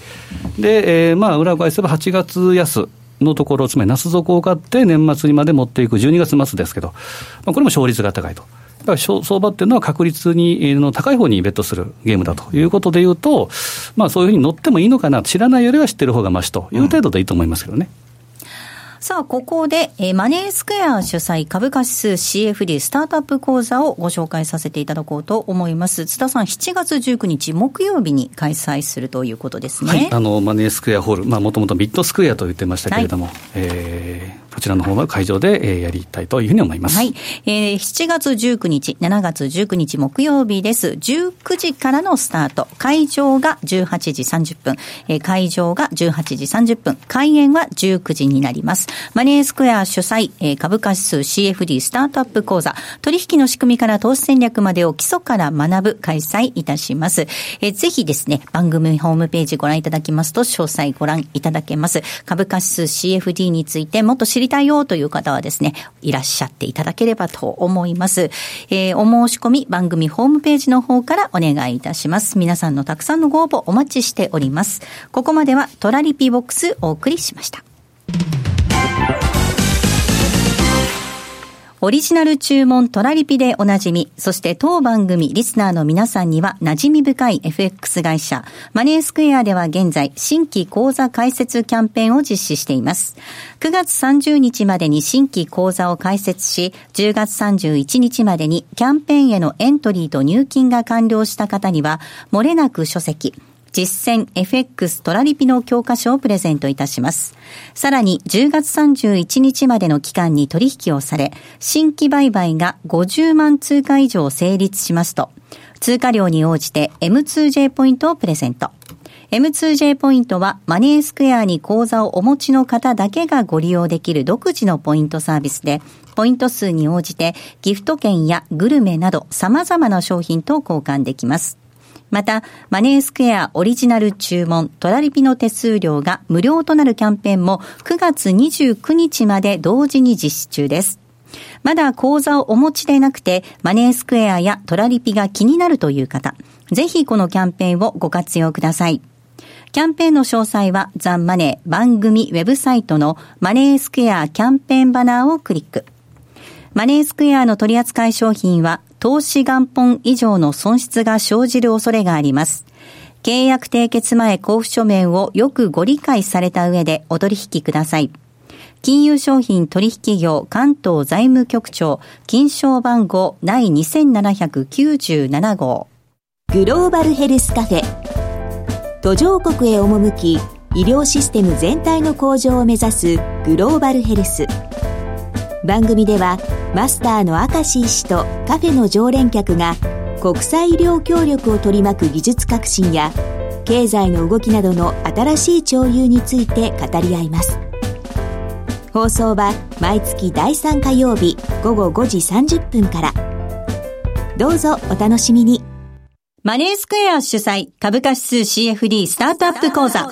で、えー、まあ、裏を返せば8月安。のところ、つまりナス底を買って年末にまで持っていく12月末ですけど、まあ、これも勝率が高いと。やっぱり相場っていうのは確率にの高い方にベットするゲームだということでいうと、まあそういうふうに乗ってもいいのかな、知らないよりは知ってる方がましという程度でいいと思いますけどね。うんさあ、ここで、えー、マネースクエア主催株価指数 CFD スタートアップ講座をご紹介させていただこうと思います。津田さん、7月19日木曜日に開催するということですね。はい、あの、マネースクエアホール、まあ、もともとビットスクエアと言ってましたけれども、はい、えーこちらの方は会場で、えー、やりたいというふうに思います。はい。えー、7月19日、7月19日木曜日です。19時からのスタート。会場が18時30分。えー、会場が18時30分。開演は19時になります。マネースクエア主催、えー、株価指数 CFD スタートアップ講座。取引の仕組みから投資戦略までを基礎から学ぶ開催いたします。えー、ぜひですね、番組ホームページご覧いただきますと、詳細ご覧いただけます。株価指数 CFD についてもっと知りりたいよという方はですね、いらっしゃっていただければと思います。えー、お申し込み番組ホームページの方からお願いいたします。皆さんのたくさんのご応募お待ちしております。ここまではトラリピボックスお送りしました。オリジナル注文トラリピでおなじみ、そして当番組リスナーの皆さんには馴染み深い FX 会社、マネースクエアでは現在、新規講座開設キャンペーンを実施しています。9月30日までに新規講座を開設し、10月31日までにキャンペーンへのエントリーと入金が完了した方には、漏れなく書籍、実践 FX トラリピの教科書をプレゼントいたします。さらに10月31日までの期間に取引をされ、新規売買が50万通貨以上成立しますと、通貨量に応じて M2J ポイントをプレゼント。M2J ポイントはマネースクエアに口座をお持ちの方だけがご利用できる独自のポイントサービスで、ポイント数に応じてギフト券やグルメなど様々な商品と交換できます。また、マネースクエアオリジナル注文、トラリピの手数料が無料となるキャンペーンも9月29日まで同時に実施中です。まだ口座をお持ちでなくて、マネースクエアやトラリピが気になるという方、ぜひこのキャンペーンをご活用ください。キャンペーンの詳細はザンマネー番組ウェブサイトのマネースクエアキャンペーンバナーをクリック。マネースクエアの取扱い商品は投資元本以上の損失が生じる恐れがあります。契約締結前交付書面をよくご理解された上でお取引ください。金融商品取引業関東財務局長金賞番号第2797号グローバルヘルスカフェ途上国へ赴き医療システム全体の向上を目指すグローバルヘルス番組ではマスターの明石医師とカフェの常連客が国際医療協力を取り巻く技術革新や経済の動きなどの新しい潮流について語り合います。放送は毎月第3火曜日午後5時30分から。どうぞお楽しみに。マネースクエア主催株価指数 CFD スタートアップ講座。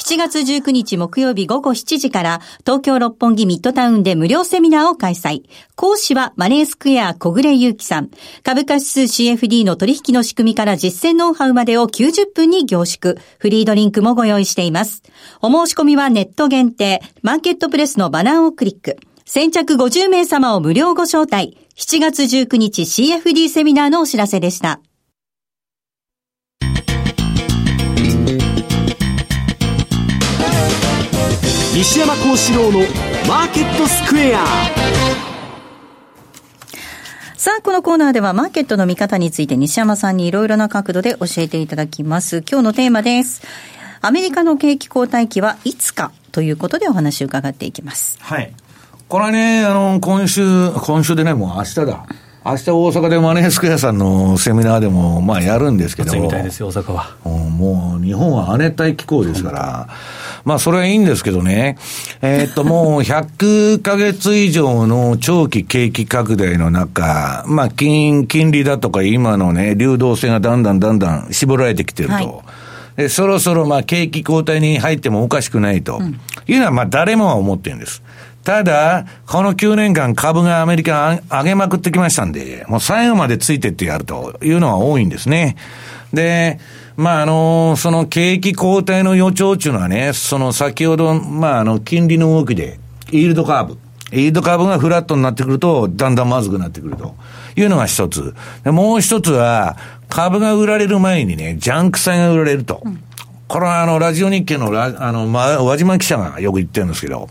7月19日木曜日午後7時から東京六本木ミッドタウンで無料セミナーを開催。講師はマネースクエア小暮祐樹さん。株価指数 CFD の取引の仕組みから実践ノウハウまでを90分に凝縮。フリードリンクもご用意しています。お申し込みはネット限定。マーケットプレスのバナーをクリック。先着50名様を無料ご招待。7月19日 CFD セミナーのお知らせでした。西山幸四郎のマーケットスクエアさあ、このコーナーではマーケットの見方について西山さんにいろいろな角度で教えていただきます。今日のテーマです。アメリカの景気後退期はいつかということでお話を伺っていきます。はい。これね、あの、今週、今週でね、もう明日だ。明日大阪でマネースクエアさんのセミナーでも、まあやるんですけど。暑いみたいですよ、大阪は。もう、日本は亜熱帯気候ですから、まあそれはいいんですけどね。えー、っと、もう 100ヶ月以上の長期景気拡大の中、まあ金、金利だとか今のね、流動性がだんだんだんだん絞られてきてると。はいでそろそろまあ景気後退に入ってもおかしくないというのはまあ誰もが思ってるんです。ただ、この9年間株がアメリカ上げまくってきましたんで、もう最後までついてってやるというのが多いんですね。で、まあ、あの、その景気後退の予兆っていうのはね、その先ほど、まあ、あの、金利の動きで、イールドカーブ。イールドカーブがフラットになってくると、だんだんまずくなってくるというのが一つ。もう一つは、株が売られる前にね、ジャンク債が売られると。うん、これはあの、ラジオ日経のラ、あの、ま、輪島記者がよく言ってるんですけど、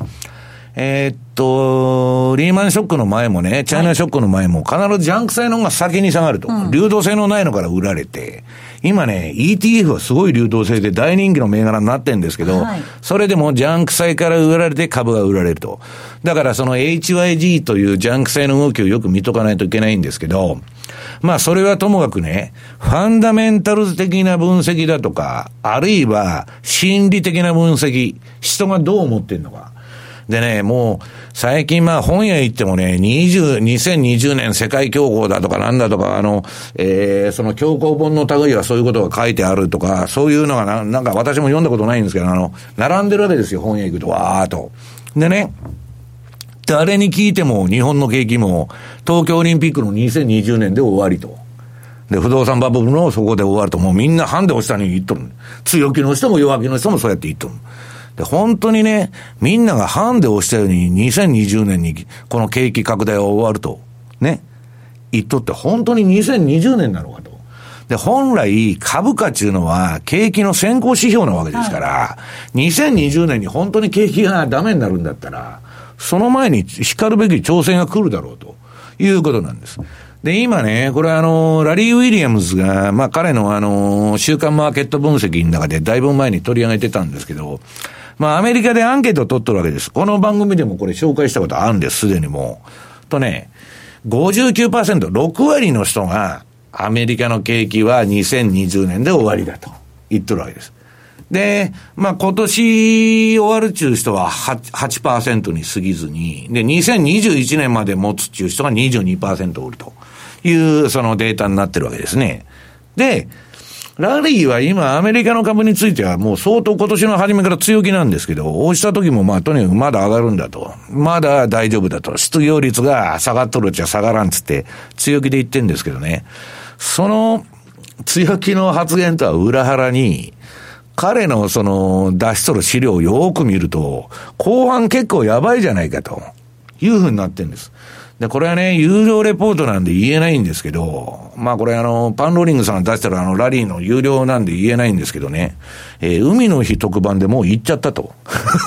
えー、っと、リーマンショックの前もね、チャイナショックの前も、必ずジャンク債の方が先に下がると、うん、流動性のないのから売られて、今ね、ETF はすごい流動性で大人気の銘柄になってるんですけど、はい、それでもジャンク債から売られて株が売られると。だからその HYG というジャンク債の動きをよく見とかないといけないんですけど、まあそれはともかくね、ファンダメンタルズ的な分析だとか、あるいは心理的な分析、人がどう思ってんのか。でね、もう、最近まあ本屋行ってもね、20、2020年世界恐慌だとかなんだとか、あの、えー、その強行本の類はそういうことが書いてあるとか、そういうのがな、なんか私も読んだことないんですけど、あの、並んでるわけですよ、本屋行くと、わーっと。でね、誰に聞いても日本の景気も東京オリンピックの2020年で終わりと。で、不動産バブルのそこで終わると、もうみんなハンデを下に言っとる。強気の人も弱気の人もそうやって言っとる。で、本当にね、みんながハンデを押したように2020年にこの景気拡大は終わると、ね、言っとって本当に2020年なのかと。で、本来株価っていうのは景気の先行指標なわけですから、はい、2020年に本当に景気がダメになるんだったら、その前に叱るべき挑戦が来るだろうということなんです。で、今ね、これあの、ラリー・ウィリアムズが、まあ彼のあの、週間マーケット分析の中でだいぶ前に取り上げてたんですけど、まあ、アメリカでアンケートを取ってるわけです。この番組でもこれ紹介したことあるんです、すでにもう。とね、59%、6割の人が、アメリカの景気は2020年で終わりだと言ってるわけです。で、まあ今年終わるっちゅう人は 8%, 8に過ぎずに、で、2021年まで持つっちゅう人が22%おるというそのデータになってるわけですね。で、ラリーは今、アメリカの株についてはもう相当今年の初めから強気なんですけど、落ちた時もまあとにかくまだ上がるんだと。まだ大丈夫だと。失業率が下がっとるっちゃ下がらんつって強気で言ってんですけどね。その強気の発言とは裏腹に、彼のその出しとる資料をよく見ると、後半結構やばいじゃないかというふうになってるんです。で、これはね、有料レポートなんで言えないんですけど、まあこれあの、パンローリングさんが出したらあの、ラリーの有料なんで言えないんですけどね、えー、海の日特番でもう行っちゃったと。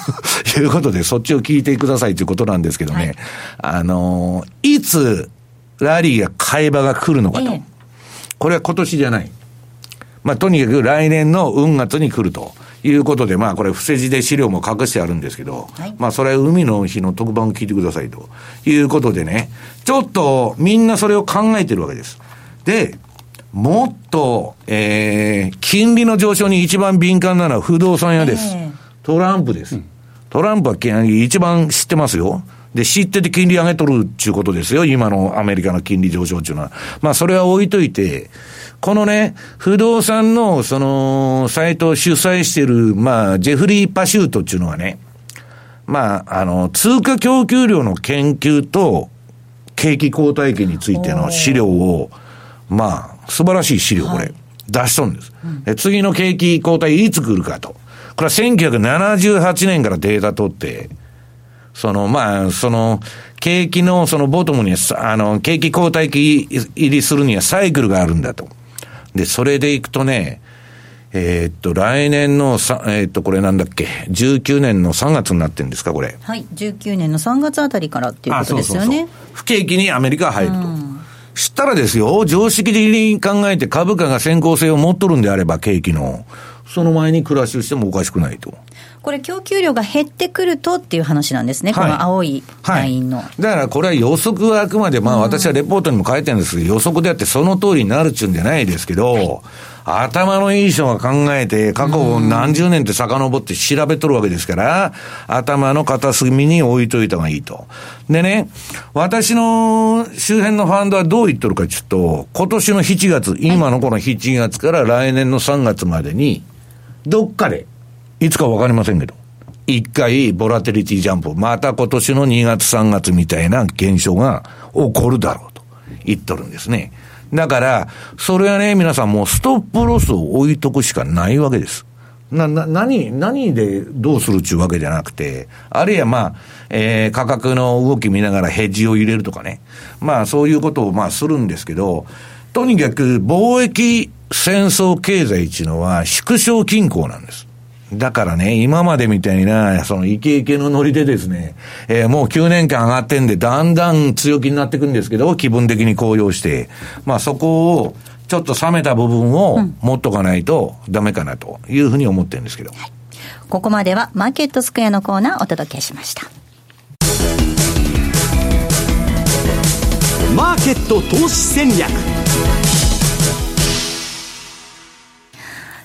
いうことで、そっちを聞いてくださいということなんですけどね、はい、あのいつ、ラリーが買い場が来るのかと。ええ、これは今年じゃない。まあとにかく来年の運月に来ると。いうことで、まあこれ伏せ字で資料も隠してあるんですけど、はい、まあそれは海の日の特番を聞いてくださいということでね、ちょっとみんなそれを考えてるわけです。で、もっと、えー、金利の上昇に一番敏感なのは不動産屋です。えー、トランプです。トランプは一番知ってますよ。で、知ってて金利上げとるっていうことですよ。今のアメリカの金利上昇っていうのは。まあ、それは置いといて、このね、不動産の、その、サイトを主催している、まあ、ジェフリー・パシュートっていうのはね、まあ、あの、通貨供給量の研究と、景気後退期についての資料を、まあ、素晴らしい資料、これ、出しとるんです。で次の景気後退いつ来るかと。これは1978年からデータ取って、その、まあ、その、景気のそのボトムに、あの、景気後退期入りするにはサイクルがあるんだと。で、それでいくとね、えー、っと、来年のさ、えー、っと、これなんだっけ、19年の3月になってるんですか、これ。はい、19年の3月あたりからっていうことですよね。そうそうそう不景気にアメリカが入ると。したらですよ、常識的に考えて株価が先行性を持っとるんであれば、景気の。その前にクラッシュしてもおかしくないと。これ、供給量が減ってくるとっていう話なんですね、はい、この青いラインの、はい、だからこれは予測はあくまで、まあ、私はレポートにも書いてるんですけど、予測であって、その通りになるっちゅうんじゃないですけど、はい。頭のいい人が考えて、過去何十年って遡って調べとるわけですから、頭の片隅に置いといた方がいいと。でね、私の周辺のファンドはどう言っとるかちょっと、今年の7月、今のこの7月から来年の3月までに、どっかで、いつかわかりませんけど、一回、ボラテリティジャンプ、また今年の2月3月みたいな現象が起こるだろうと言っとるんですね。だから、それはね、皆さんもうストップロスを置いとくしかないわけです。な、な、何、何でどうするっていうわけじゃなくて、あるいはまあ、えー、価格の動き見ながらヘッジを入れるとかね。まあ、そういうことをまあするんですけど、とにかく貿易戦争経済っていうのは縮小均衡なんです。だからね、今までみたいな、そのイケイケのノリでですね、えー、もう9年間上がってんで、だんだん強気になっていくんですけど、気分的に高揚して、まあそこを、ちょっと冷めた部分を持っとかないとダメかなというふうに思ってるんですけど。はい、ここまではマーケットスクエアのコーナーお届けしました。マーケット投資戦略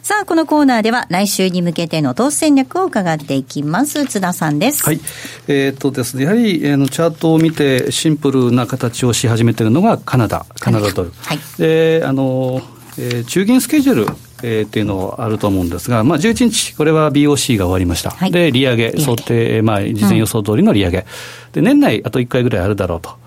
さあ、このコーナーでは来週に向けての投資戦略を伺っていきます。津田さんです。はい。えー、っとですね、やはり、えー、のチャートを見てシンプルな形をし始めているのがカナダ、カナダドル。はい。で、あの、えー、中銀スケジュール、えー、っていうのあると思うんですが、まあ、11日、これは BOC が終わりました。はい、で、利上げ、想定、まあ、事前予想通りの利上げ。うん、で、年内あと1回ぐらいあるだろうと。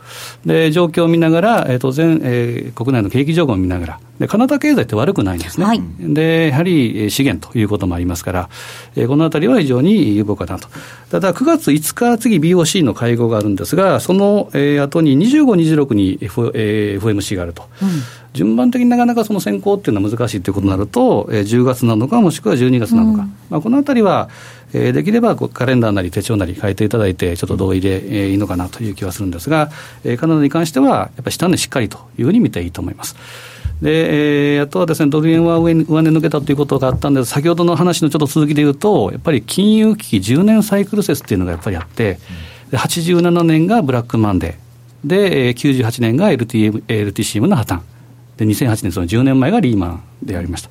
で、状況を見ながら、えー、当然、えー、国内の景気情報を見ながら、で、カナダ経済って悪くないんですね。はい、で、やはり資源ということもありますから、えー、このあたりは非常に有望かなと。ただ、9月5日、次 BOC の会合があるんですが、その、えー、後に25、26に、F えー、FMC があると。うん順番的になかなかその選考っていうのは難しいということになると、えー、10月なのか、もしくは12月なのか、うん、まあ、このあたりは、えー、できればカレンダーなり手帳なり変えていただいて、ちょっと同意で、えー、いいのかなという気はするんですが、えー、カナダに関しては、やっぱり下値しっかりというふうに見ていいと思います。で、えー、あとはですね、ドル円は上上値抜けたということがあったんです、先ほどの話のちょっと続きで言うと、やっぱり金融危機10年サイクル説っていうのがやっぱりあって、で87年がブラックマンデー、で、98年が LTM LTCM の破綻。で2008年、その10年前がリーマンでありました。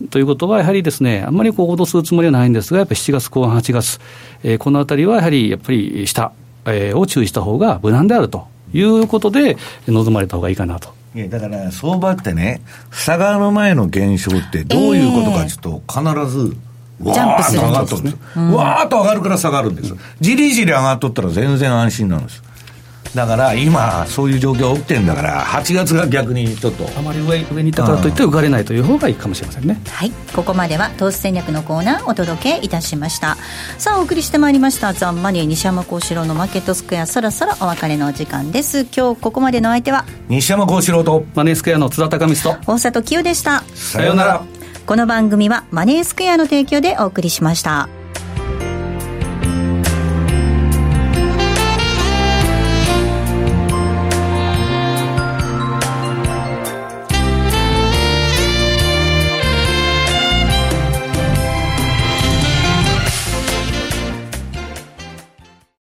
うん、ということは、やはりですね、あんまりこう脅すつもりはないんですが、やっぱり7月後半、8月、えー、このあたりはやはりやっぱり下、えー、を注意した方が無難であるということで、臨まれた方がいいかなと。いや、だから、相場ってね、下がる前の現象ってどういうことかちょっと必ず、わーっと上がっとるんです。わーっと上がるから下がるんです。じりじり上がっとったら全然安心なんです。だから今、そういう状況が起きてるんだから、8月が逆にちょっと。あまり上上にいったからといって、浮かれないという方がいいかもしれませんね。はい、ここまでは投資戦略のコーナーお届けいたしました。さあ、お送りしてまいりました、ザ・ンマネー西山幸四郎のマーケットスクエア、そろそろお別れのお時間です。今日ここまでの相手は、西山幸四郎と、マネースクエアの津田隆光と、大里清でした。さようなら。この番組はマネースクエアの提供でお送りしました。